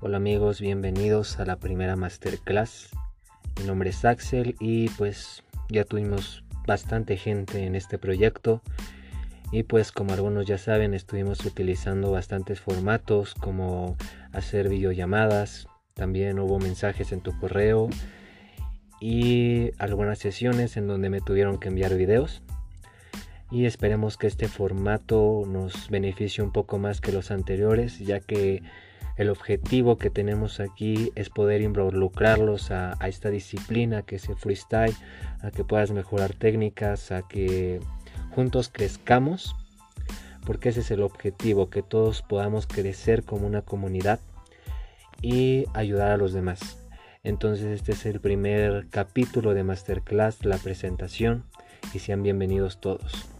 Hola amigos, bienvenidos a la primera masterclass. Mi nombre es Axel y pues ya tuvimos bastante gente en este proyecto. Y pues como algunos ya saben estuvimos utilizando bastantes formatos como hacer videollamadas, también hubo mensajes en tu correo y algunas sesiones en donde me tuvieron que enviar videos. Y esperemos que este formato nos beneficie un poco más que los anteriores ya que el objetivo que tenemos aquí es poder involucrarlos a, esta disciplina que es el freestyle, a que puedas mejorar técnicas, a que juntos crezcamos, porque ese es el objetivo, que todos podamos crecer como una comunidad y ayudar a los demás. Entonces este es el primer capítulo de Masterclass, la presentación, y sean bienvenidos todos.